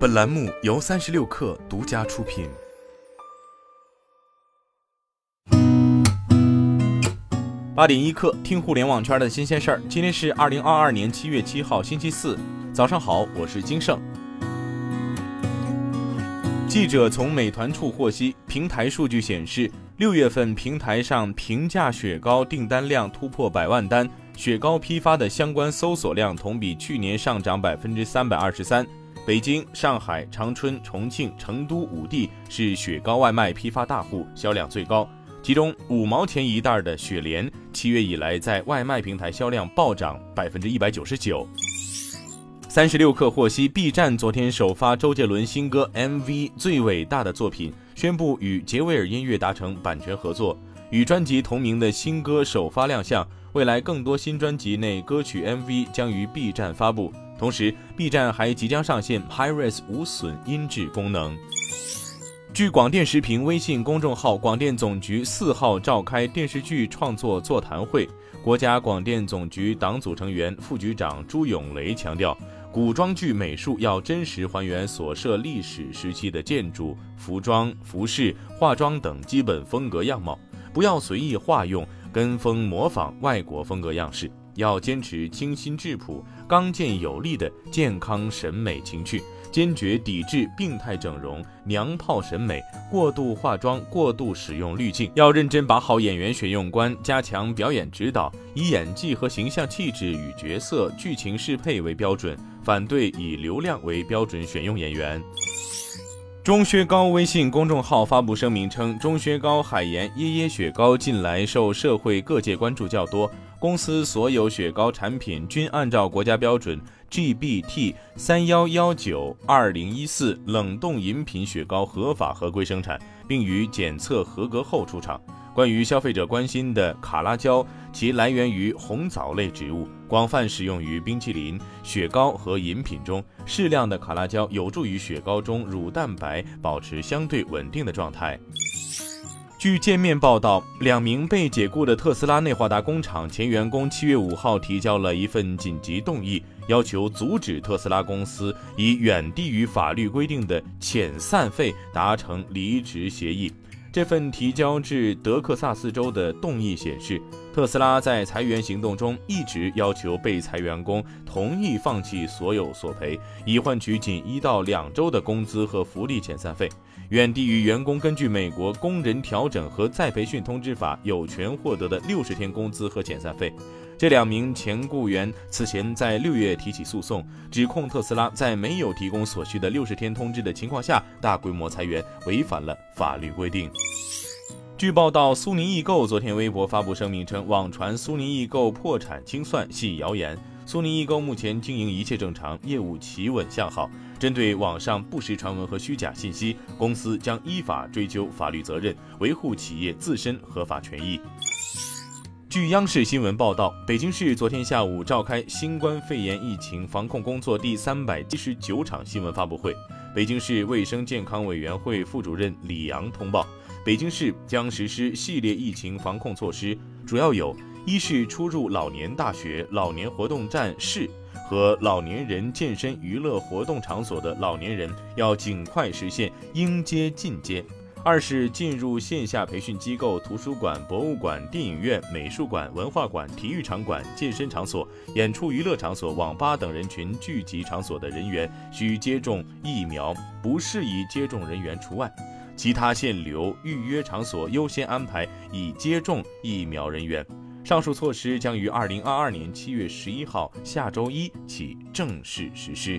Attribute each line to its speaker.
Speaker 1: 本栏目由三十六氪独家出品。八点一刻，听互联网圈的新鲜事儿。今天是二零二二年七月七号，星期四，早上好，我是金盛。记者从美团处获悉，平台数据显示，六月份平台上平价雪糕订单量突破百万单，雪糕批发的相关搜索量同比去年上涨百分之三百二十三。北京、上海、长春、重庆、成都五地是雪糕外卖批发大户，销量最高。其中五毛钱一袋的雪莲，七月以来在外卖平台销量暴涨百分之一百九十九。三十六氪获悉，B 站昨天首发周杰伦新歌 MV《最伟大的作品》，宣布与杰威尔音乐达成版权合作，与专辑同名的新歌首发亮相。未来更多新专辑内歌曲 MV 将于 B 站发布。同时，B 站还即将上线 HiRes 无损音质功能。据广电时评微信公众号，广电总局四号召开电视剧创作座谈会。国家广电总局党组成员、副局长朱永雷强调，古装剧美术要真实还原所涉历史时期的建筑、服装、服饰、化妆等基本风格样貌，不要随意化用、跟风模仿外国风格样式。要坚持清新质朴、刚健有力的健康审美情趣，坚决抵制病态整容、娘炮审美、过度化妆、过度使用滤镜。要认真把好演员选用关，加强表演指导，以演技和形象气质与角色、剧情适配为标准，反对以流量为标准选用演员。钟薛高微信公众号发布声明称，钟薛高海盐椰椰雪糕近来受社会各界关注较多。公司所有雪糕产品均按照国家标准 GB/T 三幺幺九二零一四冷冻饮品雪糕合法合规生产，并于检测合格后出厂。关于消费者关心的卡拉胶，其来源于红枣类植物，广泛使用于冰淇淋、雪糕和饮品中。适量的卡拉胶有助于雪糕中乳蛋白保持相对稳定的状态。据界面报道，两名被解雇的特斯拉内华达工厂前员工七月五号提交了一份紧急动议，要求阻止特斯拉公司以远低于法律规定的遣散费达成离职协议。这份提交至德克萨斯州的动议显示，特斯拉在裁员行动中一直要求被裁员工同意放弃所有索赔，以换取仅一到两周的工资和福利遣散费。远低于员工根据美国工人调整和再培训通知法有权获得的六十天工资和遣散费。这两名前雇员此前在六月提起诉讼，指控特斯拉在没有提供所需的六十天通知的情况下大规模裁员，违反了法律规定。据报道，苏宁易购昨天微博发布声明称，网传苏宁易购破产清算系谣言。苏宁易购目前经营一切正常，业务企稳向好。针对网上不实传闻和虚假信息，公司将依法追究法律责任，维护企业自身合法权益。据央视新闻报道，北京市昨天下午召开新冠肺炎疫情防控工作第三百七十九场新闻发布会。北京市卫生健康委员会副主任李阳通报，北京市将实施系列疫情防控措施，主要有。一是出入老年大学、老年活动站室和老年人健身娱乐活动场所的老年人要尽快实现应接尽接；二是进入线下培训机构、图书馆、博物馆、电影院、美术馆、文化馆、体育场馆、健身场所、演出娱乐场所、网吧等人群聚集场所的人员需接种疫苗，不适宜接种人员除外；其他限流预约场所优先安排已接种疫苗人员。上述措施将于二零二二年七月十一号下周一起正式实施。